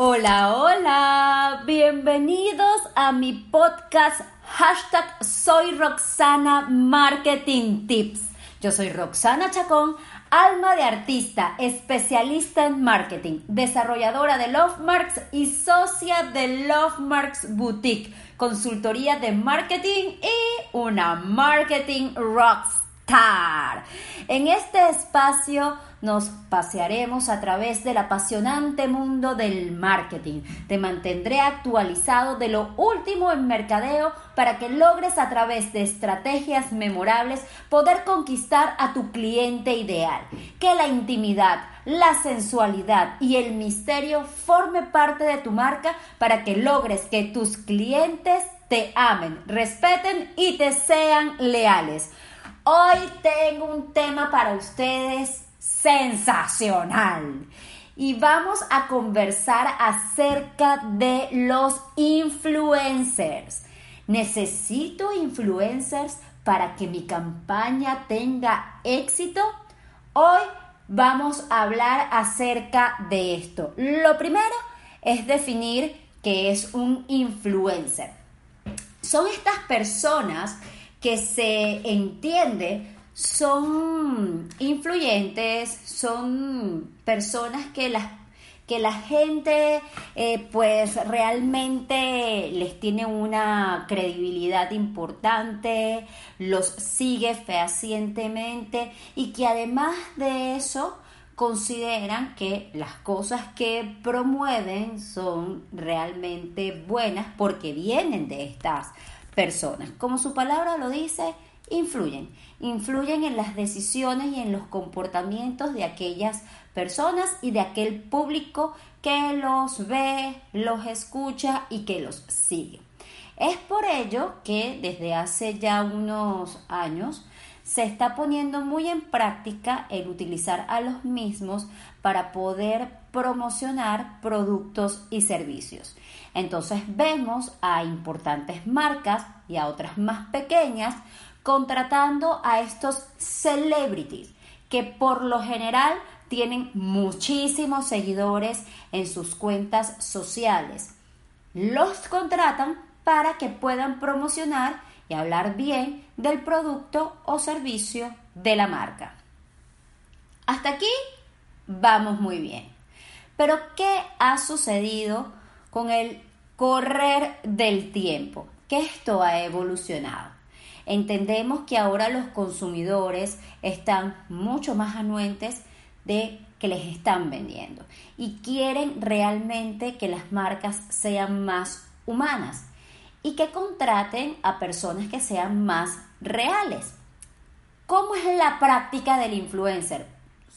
Hola, hola, bienvenidos a mi podcast hashtag Soy Roxana Marketing Tips. Yo soy Roxana Chacón, alma de artista, especialista en marketing, desarrolladora de Lovemarks y socia de Lovemarks Boutique, consultoría de marketing y una marketing rockstar. En este espacio nos pasearemos a través del apasionante mundo del marketing. Te mantendré actualizado de lo último en mercadeo para que logres a través de estrategias memorables poder conquistar a tu cliente ideal. Que la intimidad, la sensualidad y el misterio forme parte de tu marca para que logres que tus clientes te amen, respeten y te sean leales. Hoy tengo un tema para ustedes sensacional. Y vamos a conversar acerca de los influencers. ¿Necesito influencers para que mi campaña tenga éxito? Hoy vamos a hablar acerca de esto. Lo primero es definir qué es un influencer. Son estas personas que se entiende son influyentes, son personas que las que la gente eh, pues realmente les tiene una credibilidad importante, los sigue fehacientemente y que además de eso consideran que las cosas que promueven son realmente buenas porque vienen de estas personas. Como su palabra lo dice, influyen. Influyen en las decisiones y en los comportamientos de aquellas personas y de aquel público que los ve, los escucha y que los sigue. Es por ello que desde hace ya unos años se está poniendo muy en práctica el utilizar a los mismos para poder promocionar productos y servicios. Entonces vemos a importantes marcas y a otras más pequeñas contratando a estos celebrities que por lo general tienen muchísimos seguidores en sus cuentas sociales. Los contratan para que puedan promocionar y hablar bien del producto o servicio de la marca. Hasta aquí vamos muy bien. Pero ¿qué ha sucedido con el correr del tiempo? Que esto ha evolucionado. Entendemos que ahora los consumidores están mucho más anuentes de que les están vendiendo y quieren realmente que las marcas sean más humanas y que contraten a personas que sean más reales. ¿Cómo es la práctica del influencer?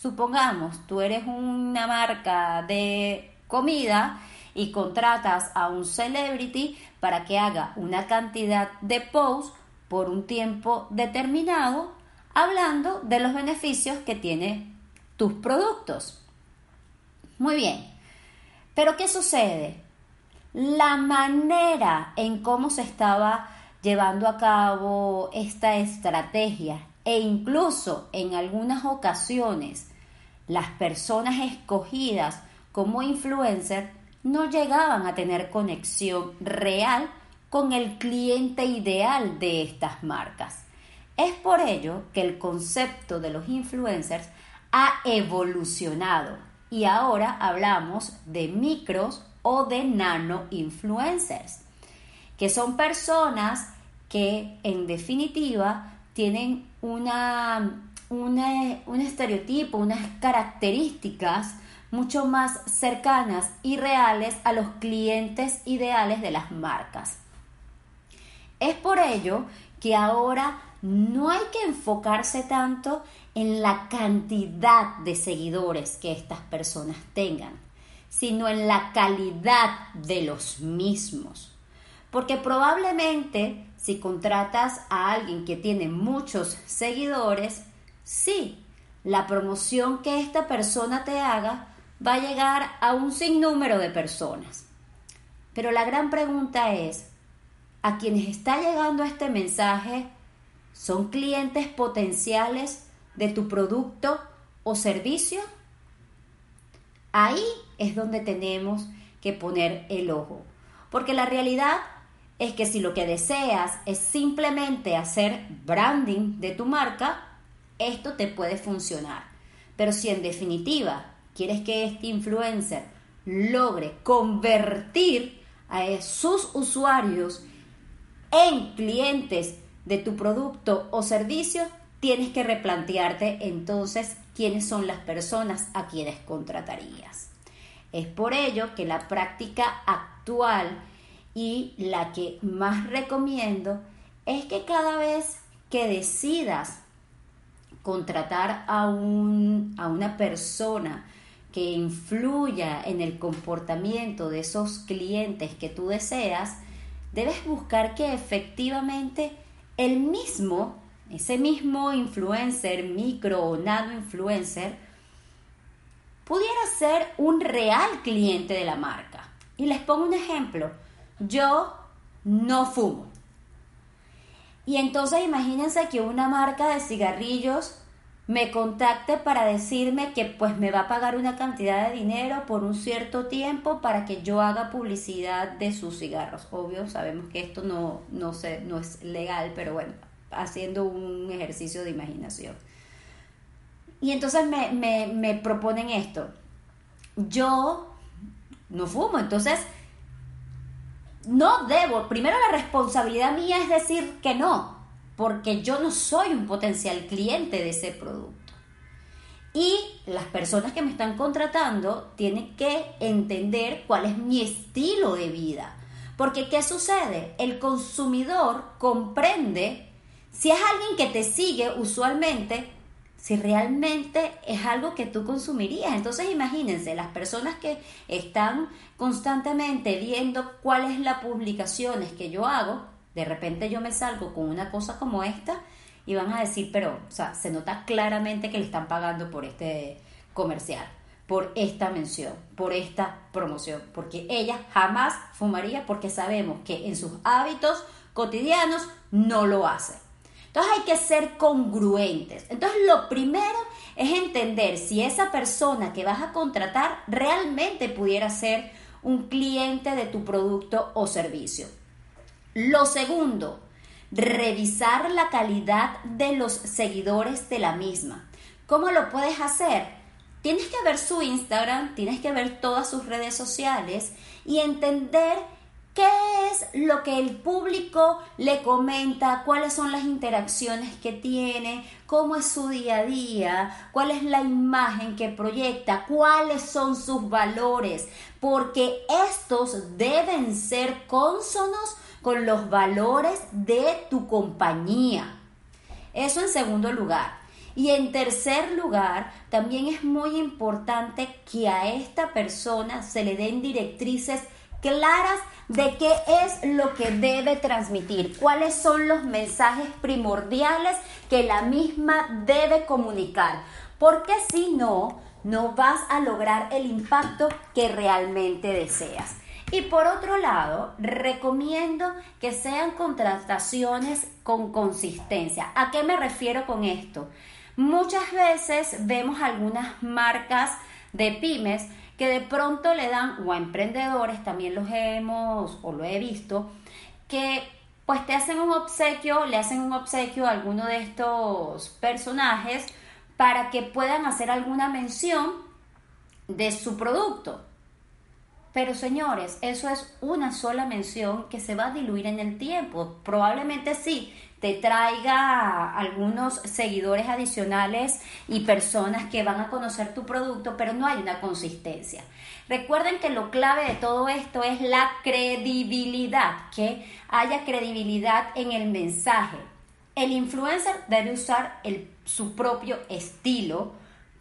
Supongamos, tú eres una marca de comida y contratas a un celebrity para que haga una cantidad de posts por un tiempo determinado hablando de los beneficios que tiene tus productos. Muy bien, pero ¿qué sucede? La manera en cómo se estaba llevando a cabo esta estrategia e incluso en algunas ocasiones las personas escogidas como influencer no llegaban a tener conexión real con el cliente ideal de estas marcas. Es por ello que el concepto de los influencers ha evolucionado y ahora hablamos de micros o de nano influencers, que son personas que en definitiva tienen una, un estereotipo, unas características mucho más cercanas y reales a los clientes ideales de las marcas. Es por ello que ahora no hay que enfocarse tanto en la cantidad de seguidores que estas personas tengan, sino en la calidad de los mismos. Porque probablemente si contratas a alguien que tiene muchos seguidores, sí, la promoción que esta persona te haga va a llegar a un sinnúmero de personas. Pero la gran pregunta es, a quienes está llegando este mensaje son clientes potenciales de tu producto o servicio? Ahí es donde tenemos que poner el ojo. Porque la realidad es que si lo que deseas es simplemente hacer branding de tu marca, esto te puede funcionar. Pero si en definitiva quieres que este influencer logre convertir a sus usuarios en clientes de tu producto o servicio, tienes que replantearte entonces quiénes son las personas a quienes contratarías. Es por ello que la práctica actual y la que más recomiendo es que cada vez que decidas contratar a, un, a una persona que influya en el comportamiento de esos clientes que tú deseas, debes buscar que efectivamente el mismo, ese mismo influencer, micro o nano influencer, pudiera ser un real cliente de la marca. Y les pongo un ejemplo. Yo no fumo. Y entonces imagínense que una marca de cigarrillos me contacte para decirme que pues me va a pagar una cantidad de dinero por un cierto tiempo para que yo haga publicidad de sus cigarros. Obvio, sabemos que esto no, no, no es legal, pero bueno, haciendo un ejercicio de imaginación. Y entonces me, me proponen esto. Yo no fumo, entonces no debo, primero la responsabilidad mía es decir que no, porque yo no soy un potencial cliente de ese producto. Y las personas que me están contratando tienen que entender cuál es mi estilo de vida. Porque ¿qué sucede? El consumidor comprende si es alguien que te sigue usualmente, si realmente es algo que tú consumirías. Entonces imagínense, las personas que están constantemente viendo cuáles las publicaciones que yo hago, de repente yo me salgo con una cosa como esta y van a decir, pero, o sea, se nota claramente que le están pagando por este comercial, por esta mención, por esta promoción, porque ella jamás fumaría porque sabemos que en sus hábitos cotidianos no lo hace. Entonces hay que ser congruentes. Entonces lo primero es entender si esa persona que vas a contratar realmente pudiera ser un cliente de tu producto o servicio. Lo segundo, revisar la calidad de los seguidores de la misma. ¿Cómo lo puedes hacer? Tienes que ver su Instagram, tienes que ver todas sus redes sociales y entender qué es lo que el público le comenta, cuáles son las interacciones que tiene, cómo es su día a día, cuál es la imagen que proyecta, cuáles son sus valores, porque estos deben ser cónsonos con los valores de tu compañía. Eso en segundo lugar. Y en tercer lugar, también es muy importante que a esta persona se le den directrices claras de qué es lo que debe transmitir, cuáles son los mensajes primordiales que la misma debe comunicar, porque si no, no vas a lograr el impacto que realmente deseas. Y por otro lado, recomiendo que sean contrataciones con consistencia. ¿A qué me refiero con esto? Muchas veces vemos algunas marcas de pymes que de pronto le dan, o a emprendedores, también los hemos o lo he visto, que pues te hacen un obsequio, le hacen un obsequio a alguno de estos personajes para que puedan hacer alguna mención de su producto. Pero señores, eso es una sola mención que se va a diluir en el tiempo. Probablemente sí, te traiga algunos seguidores adicionales y personas que van a conocer tu producto, pero no hay una consistencia. Recuerden que lo clave de todo esto es la credibilidad, que haya credibilidad en el mensaje. El influencer debe usar su propio estilo,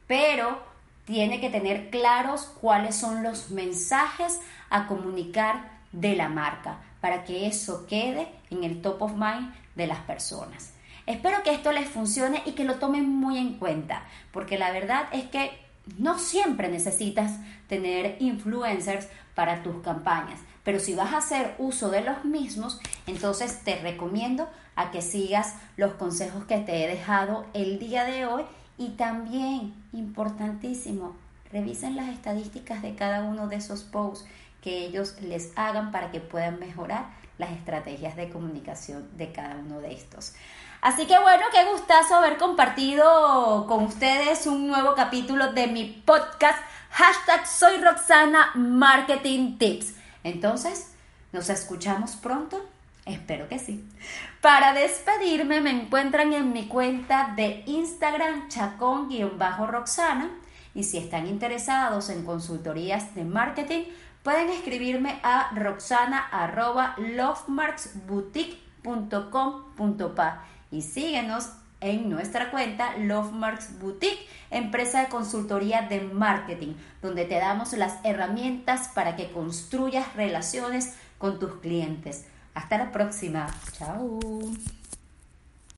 pero tiene que tener claros cuáles son los mensajes a comunicar de la marca para que eso quede en el top of mind de las personas. Espero que esto les funcione y que lo tomen muy en cuenta, porque la verdad es que no siempre necesitas tener influencers para tus campañas, pero si vas a hacer uso de los mismos, entonces te recomiendo a que sigas los consejos que te he dejado el día de hoy y también, importantísimo, revisen las estadísticas de cada uno de esos posts que ellos les hagan para que puedan mejorar las estrategias de comunicación de cada uno de estos. Así que bueno, qué gustazo haber compartido con ustedes un nuevo capítulo de mi podcast hashtag Soy Roxana Marketing Tips. Entonces, ¿nos escuchamos pronto? Espero que sí. Para despedirme me encuentran en mi cuenta de Instagram chacón-roxana y si están interesados en consultorías de marketing, pueden escribirme a roxana.lovemarksboutique.com.pa y síguenos en nuestra cuenta Lovemarks Boutique, empresa de consultoría de marketing, donde te damos las herramientas para que construyas relaciones con tus clientes. Hasta la próxima. Chao.